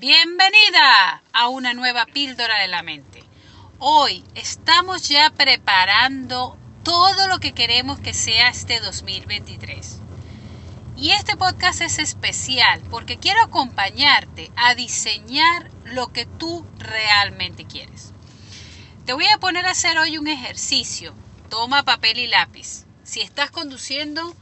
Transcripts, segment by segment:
Bienvenida a una nueva píldora de la mente. Hoy estamos ya preparando todo lo que queremos que sea este 2023. Y este podcast es especial porque quiero acompañarte a diseñar lo que tú realmente quieres. Te voy a poner a hacer hoy un ejercicio. Toma papel y lápiz. Si estás conduciendo,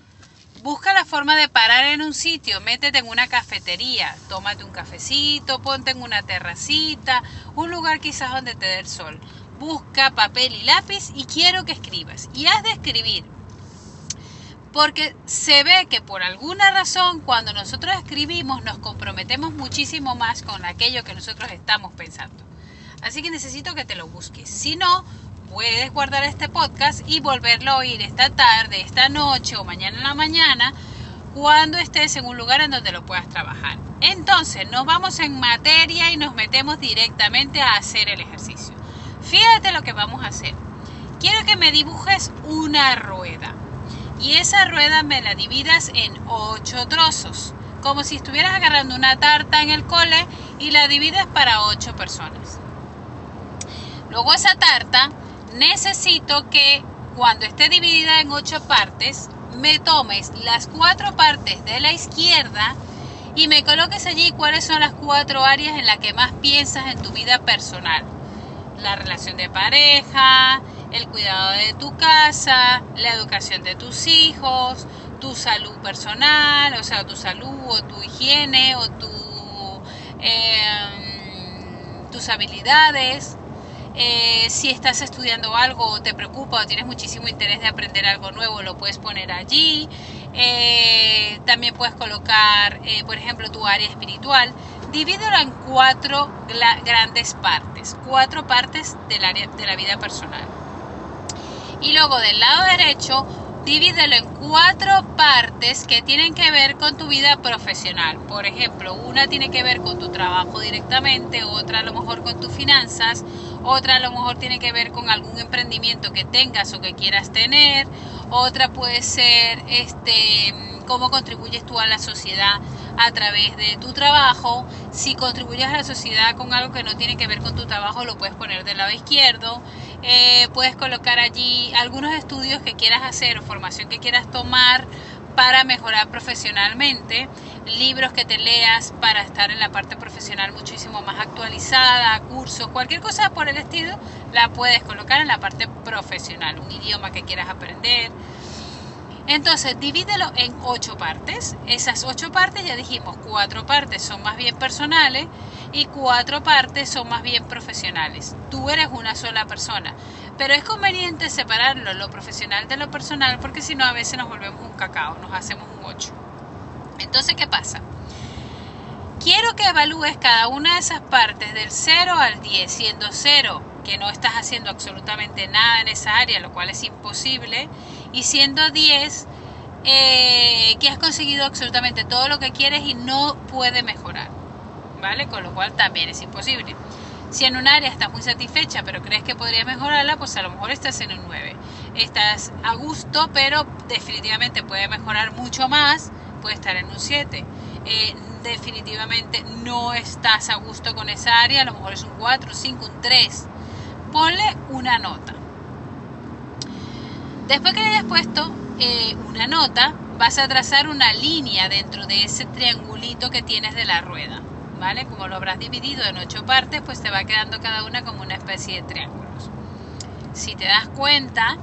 Busca la forma de parar en un sitio, métete en una cafetería, tómate un cafecito, ponte en una terracita, un lugar quizás donde te dé el sol. Busca papel y lápiz y quiero que escribas. Y has de escribir. Porque se ve que por alguna razón cuando nosotros escribimos nos comprometemos muchísimo más con aquello que nosotros estamos pensando. Así que necesito que te lo busques. Si no, puedes guardar este podcast y volverlo a oír esta tarde, esta noche o mañana en la mañana cuando estés en un lugar en donde lo puedas trabajar. Entonces nos vamos en materia y nos metemos directamente a hacer el ejercicio. Fíjate lo que vamos a hacer. Quiero que me dibujes una rueda y esa rueda me la dividas en ocho trozos, como si estuvieras agarrando una tarta en el cole y la divides para ocho personas. Luego esa tarta necesito que cuando esté dividida en ocho partes, me tomes las cuatro partes de la izquierda y me coloques allí cuáles son las cuatro áreas en las que más piensas en tu vida personal. La relación de pareja, el cuidado de tu casa, la educación de tus hijos, tu salud personal, o sea, tu salud o tu higiene o tu, em, tus habilidades, eh, si estás estudiando algo o te preocupa o tienes muchísimo interés de aprender algo nuevo, lo puedes poner allí. Eh, también puedes colocar, eh, por ejemplo, tu área espiritual. Divídelo en cuatro grandes partes, cuatro partes del área de la vida personal. Y luego del lado derecho, divídelo en cuatro partes que tienen que ver con tu vida profesional. Por ejemplo, una tiene que ver con tu trabajo directamente, otra a lo mejor con tus finanzas, otra a lo mejor tiene que ver con algún emprendimiento que tengas o que quieras tener, otra puede ser este cómo contribuyes tú a la sociedad a través de tu trabajo. Si contribuyes a la sociedad con algo que no tiene que ver con tu trabajo, lo puedes poner del lado izquierdo. Eh, puedes colocar allí algunos estudios que quieras hacer o formación que quieras tomar para mejorar profesionalmente, libros que te leas para estar en la parte profesional muchísimo más actualizada, cursos, cualquier cosa por el estilo, la puedes colocar en la parte profesional, un idioma que quieras aprender. Entonces, divídelo en ocho partes. Esas ocho partes, ya dijimos, cuatro partes son más bien personales y cuatro partes son más bien profesionales. Tú eres una sola persona. Pero es conveniente separarlo, lo profesional de lo personal, porque si no a veces nos volvemos un cacao, nos hacemos un 8. Entonces, ¿qué pasa? Quiero que evalúes cada una de esas partes del 0 al 10, siendo 0 que no estás haciendo absolutamente nada en esa área, lo cual es imposible, y siendo 10 eh, que has conseguido absolutamente todo lo que quieres y no puede mejorar, ¿vale? Con lo cual también es imposible. Si en un área estás muy satisfecha pero crees que podría mejorarla, pues a lo mejor estás en un 9. Estás a gusto, pero definitivamente puede mejorar mucho más, puede estar en un 7. Eh, definitivamente no estás a gusto con esa área, a lo mejor es un 4, 5, un 3. Ponle una nota. Después que le hayas puesto eh, una nota, vas a trazar una línea dentro de ese triangulito que tienes de la rueda. Como lo habrás dividido en ocho partes, pues te va quedando cada una como una especie de triángulos. Si te das cuenta,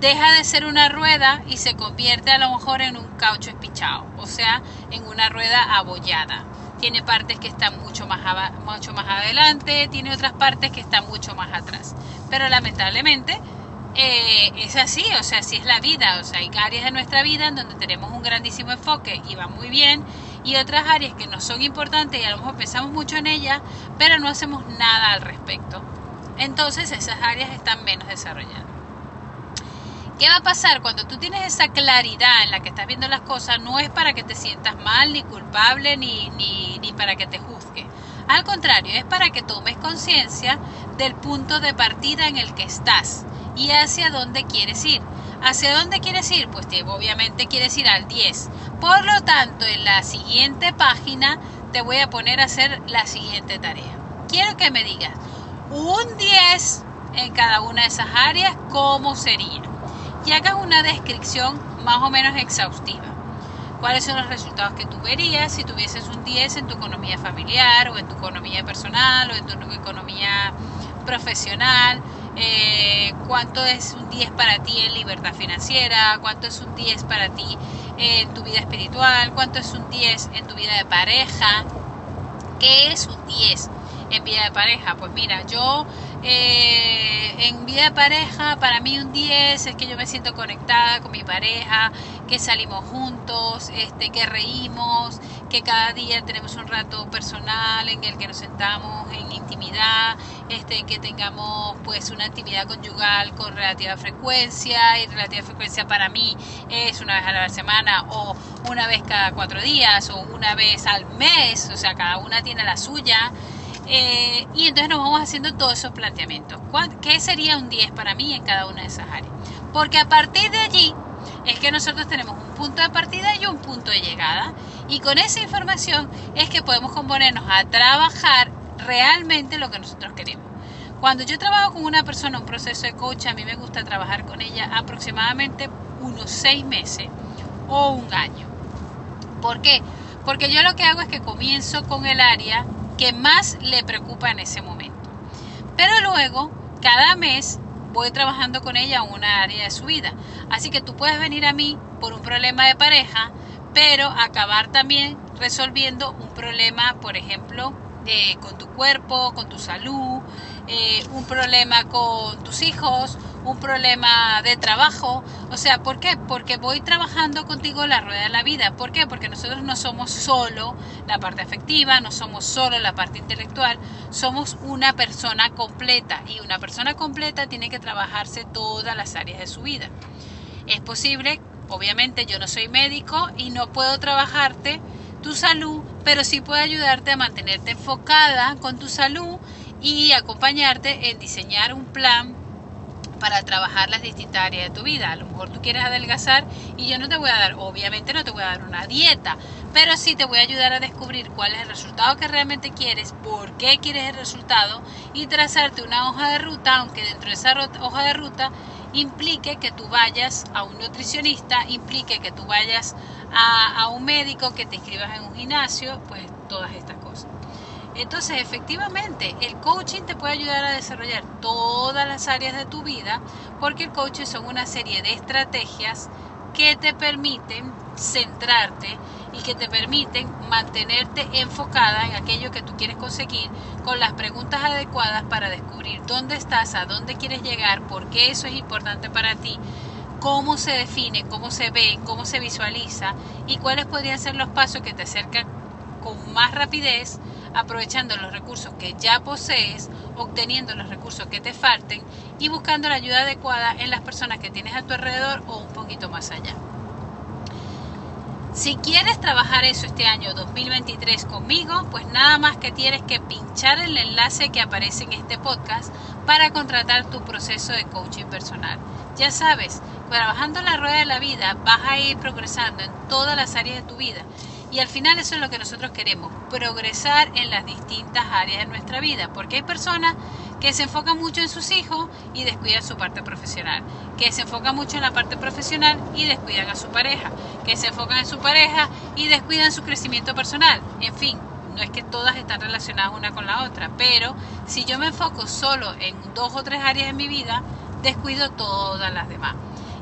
deja de ser una rueda y se convierte a lo mejor en un caucho espichado, o sea, en una rueda abollada. Tiene partes que están mucho más, mucho más adelante, tiene otras partes que están mucho más atrás. Pero lamentablemente eh, es así, o sea, así es la vida, o sea, hay áreas de nuestra vida en donde tenemos un grandísimo enfoque y va muy bien, y otras áreas que no son importantes y a lo mejor pensamos mucho en ellas, pero no hacemos nada al respecto. Entonces esas áreas están menos desarrolladas. ¿Qué va a pasar cuando tú tienes esa claridad en la que estás viendo las cosas? No es para que te sientas mal, ni culpable, ni, ni, ni para que te juzgue. Al contrario, es para que tomes conciencia del punto de partida en el que estás y hacia dónde quieres ir. ¿Hacia dónde quieres ir? Pues obviamente quieres ir al 10. Por lo tanto, en la siguiente página te voy a poner a hacer la siguiente tarea. Quiero que me digas un 10 en cada una de esas áreas, ¿cómo sería? Y hagas una descripción más o menos exhaustiva. ¿Cuáles son los resultados que tú verías si tuvieses un 10 en tu economía familiar o en tu economía personal o en tu economía profesional? Eh, ¿Cuánto es un 10 para ti en libertad financiera? ¿Cuánto es un 10 para ti en tu vida espiritual? ¿Cuánto es un 10 en tu vida de pareja? ¿Qué es un 10 en vida de pareja? Pues mira, yo eh, en vida de pareja, para mí un 10 es que yo me siento conectada con mi pareja, que salimos juntos, este, que reímos, que cada día tenemos un rato personal en el que nos sentamos en intimidad, este, que tengamos pues una actividad conyugal con relativa frecuencia y relativa frecuencia para mí es una vez a la semana o una vez cada cuatro días o una vez al mes, o sea, cada una tiene la suya. Eh, y entonces nos vamos haciendo todos esos planteamientos. ¿Qué sería un 10 para mí en cada una de esas áreas? Porque a partir de allí es que nosotros tenemos un punto de partida y un punto de llegada. Y con esa información es que podemos componernos a trabajar realmente lo que nosotros queremos. Cuando yo trabajo con una persona, un proceso de coach, a mí me gusta trabajar con ella aproximadamente unos seis meses o un año. ¿Por qué? Porque yo lo que hago es que comienzo con el área que más le preocupa en ese momento. Pero luego, cada mes, voy trabajando con ella en una área de su vida. Así que tú puedes venir a mí por un problema de pareja, pero acabar también resolviendo un problema, por ejemplo, eh, con tu cuerpo, con tu salud, eh, un problema con tus hijos, un problema de trabajo. O sea, ¿por qué? Porque voy trabajando contigo la rueda de la vida. ¿Por qué? Porque nosotros no somos solo la parte afectiva, no somos solo la parte intelectual, somos una persona completa y una persona completa tiene que trabajarse todas las áreas de su vida. Es posible, obviamente yo no soy médico y no puedo trabajarte tu salud, pero sí puedo ayudarte a mantenerte enfocada con tu salud y acompañarte en diseñar un plan para trabajar las distintas áreas de tu vida. A lo mejor tú quieres adelgazar y yo no te voy a dar, obviamente no te voy a dar una dieta, pero sí te voy a ayudar a descubrir cuál es el resultado que realmente quieres, por qué quieres el resultado y trazarte una hoja de ruta, aunque dentro de esa hoja de ruta implique que tú vayas a un nutricionista, implique que tú vayas a, a un médico, que te inscribas en un gimnasio, pues todas estas cosas. Entonces, efectivamente, el coaching te puede ayudar a desarrollar todas las áreas de tu vida porque el coaching son una serie de estrategias que te permiten centrarte y que te permiten mantenerte enfocada en aquello que tú quieres conseguir con las preguntas adecuadas para descubrir dónde estás, a dónde quieres llegar, por qué eso es importante para ti, cómo se define, cómo se ve, cómo se visualiza y cuáles podrían ser los pasos que te acercan con más rapidez aprovechando los recursos que ya posees, obteniendo los recursos que te falten y buscando la ayuda adecuada en las personas que tienes a tu alrededor o un poquito más allá. Si quieres trabajar eso este año 2023 conmigo, pues nada más que tienes que pinchar el enlace que aparece en este podcast para contratar tu proceso de coaching personal. Ya sabes, trabajando la rueda de la vida vas a ir progresando en todas las áreas de tu vida y al final eso es lo que nosotros queremos, progresar en las distintas áreas de nuestra vida, porque hay personas que se enfocan mucho en sus hijos y descuidan su parte profesional, que se enfocan mucho en la parte profesional y descuidan a su pareja, que se enfocan en su pareja y descuidan su crecimiento personal. En fin, no es que todas están relacionadas una con la otra, pero si yo me enfoco solo en dos o tres áreas de mi vida, descuido todas las demás.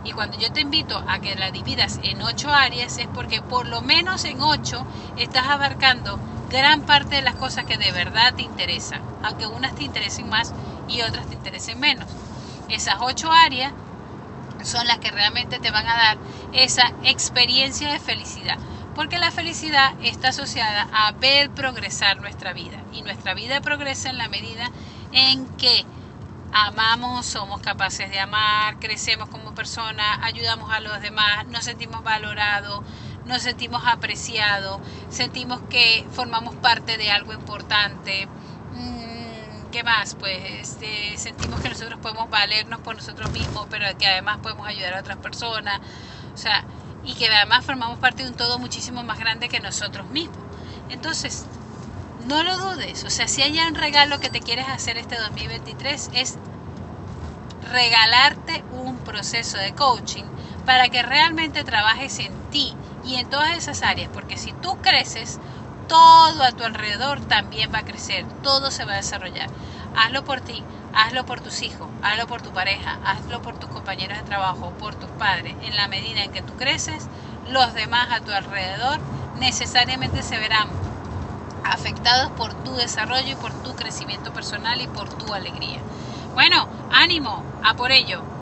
Y cuando yo te invito a que la dividas en ocho áreas es porque por lo menos en ocho estás abarcando gran parte de las cosas que de verdad te interesan, aunque unas te interesen más y otras te interesen menos. Esas ocho áreas son las que realmente te van a dar esa experiencia de felicidad, porque la felicidad está asociada a ver progresar nuestra vida y nuestra vida progresa en la medida en que amamos, somos capaces de amar, crecemos como personas, ayudamos a los demás, nos sentimos valorados, nos sentimos apreciados, sentimos que formamos parte de algo importante. Mm, ¿Qué más? Pues este, sentimos que nosotros podemos valernos por nosotros mismos, pero que además podemos ayudar a otras personas. O sea, y que además formamos parte de un todo muchísimo más grande que nosotros mismos. Entonces, no lo dudes. O sea, si hay un regalo que te quieres hacer este 2023 es regalarte un proceso de coaching para que realmente trabajes en ti y en todas esas áreas, porque si tú creces, todo a tu alrededor también va a crecer, todo se va a desarrollar. Hazlo por ti, hazlo por tus hijos, hazlo por tu pareja, hazlo por tus compañeros de trabajo, por tus padres. En la medida en que tú creces, los demás a tu alrededor necesariamente se verán afectados por tu desarrollo y por tu crecimiento personal y por tu alegría. Bueno, ánimo, a por ello.